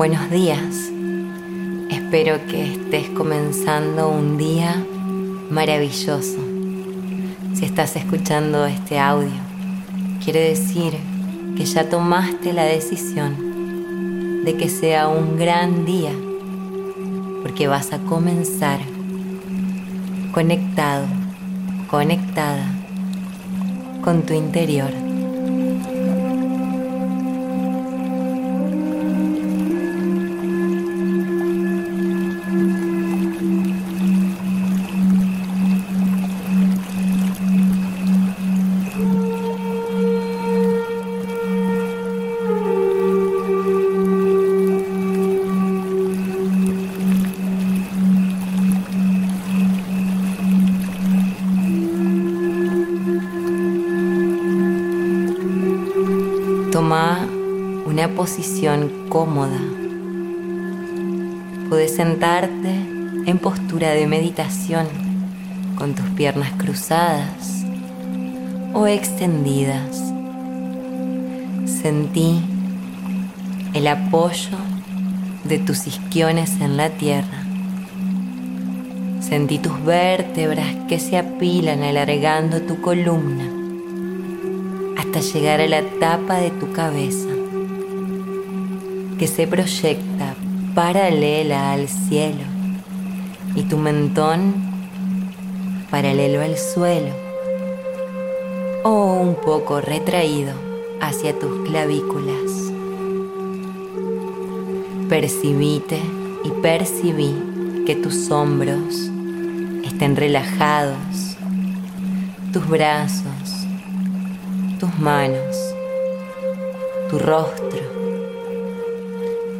Buenos días. Espero que estés comenzando un día maravilloso. Si estás escuchando este audio, quiere decir que ya tomaste la decisión de que sea un gran día, porque vas a comenzar conectado, conectada con tu interior. Toma una posición cómoda. Puedes sentarte en postura de meditación con tus piernas cruzadas o extendidas. Sentí el apoyo de tus isquiones en la tierra. Sentí tus vértebras que se apilan alargando tu columna hasta llegar a la tapa de tu cabeza, que se proyecta paralela al cielo y tu mentón paralelo al suelo o un poco retraído hacia tus clavículas. Percibite y percibí que tus hombros estén relajados, tus brazos tus manos, tu rostro.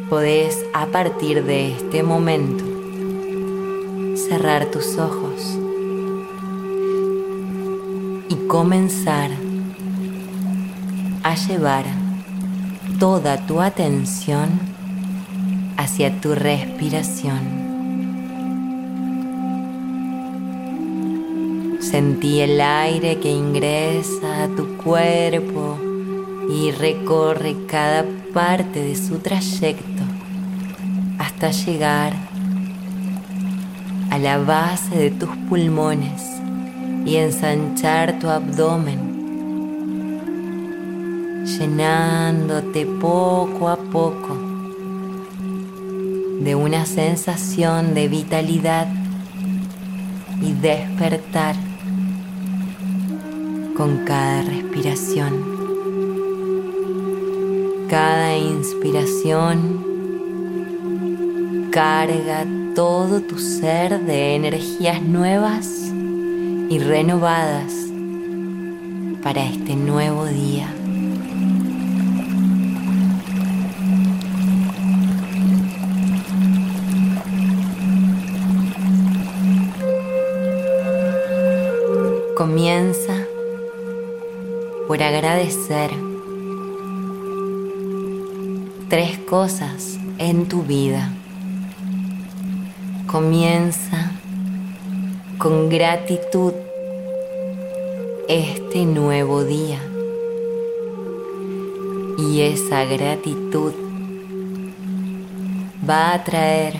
Podés a partir de este momento cerrar tus ojos y comenzar a llevar toda tu atención hacia tu respiración. Sentí el aire que ingresa a tu cuerpo y recorre cada parte de su trayecto hasta llegar a la base de tus pulmones y ensanchar tu abdomen, llenándote poco a poco de una sensación de vitalidad y despertar con cada respiración. Cada inspiración carga todo tu ser de energías nuevas y renovadas para este nuevo día. Comienza por agradecer tres cosas en tu vida. Comienza con gratitud este nuevo día. Y esa gratitud va a traer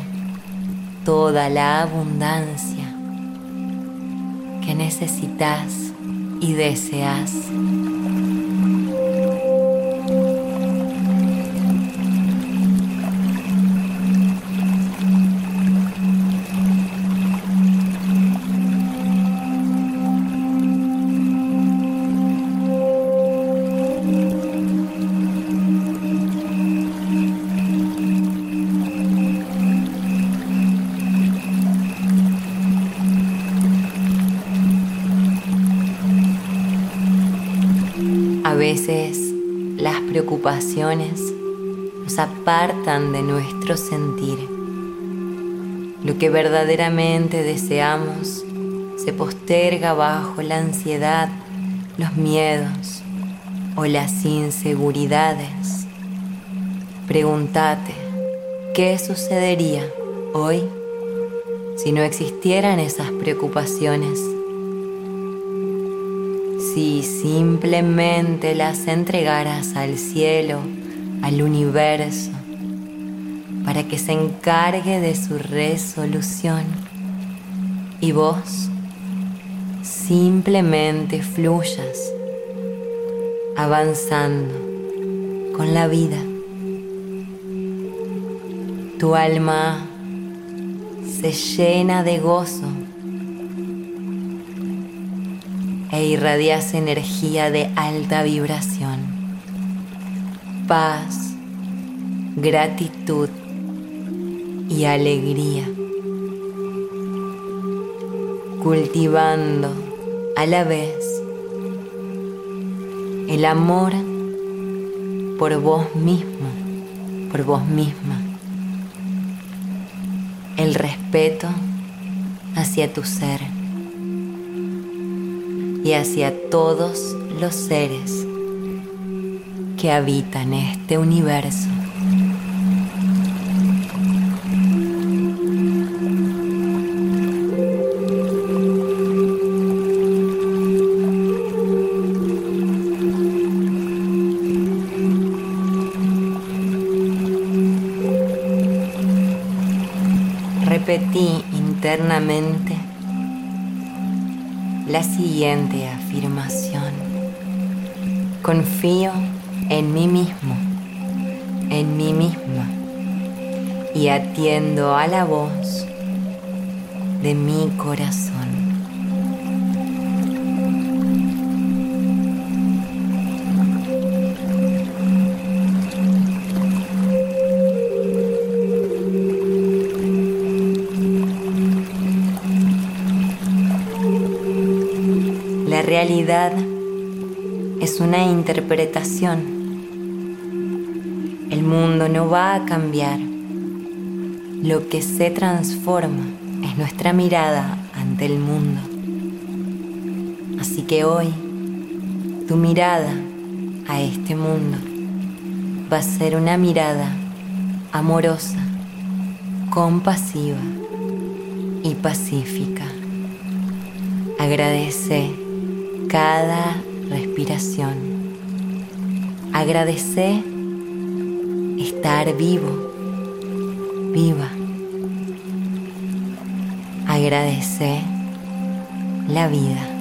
toda la abundancia que necesitas y deseas. Veces las preocupaciones nos apartan de nuestro sentir. Lo que verdaderamente deseamos se posterga bajo la ansiedad, los miedos o las inseguridades. Pregúntate, ¿qué sucedería hoy si no existieran esas preocupaciones? Si simplemente las entregaras al cielo, al universo, para que se encargue de su resolución y vos simplemente fluyas avanzando con la vida. Tu alma se llena de gozo e irradias energía de alta vibración, paz, gratitud y alegría, cultivando a la vez el amor por vos mismo, por vos misma, el respeto hacia tu ser y hacia todos los seres que habitan este universo. Repetí internamente la siguiente afirmación. Confío en mí mismo, en mí misma y atiendo a la voz de mi corazón. Realidad es una interpretación. El mundo no va a cambiar. Lo que se transforma es nuestra mirada ante el mundo. Así que hoy tu mirada a este mundo va a ser una mirada amorosa, compasiva y pacífica. Agradece cada respiración. Agradece estar vivo, viva. Agradece la vida.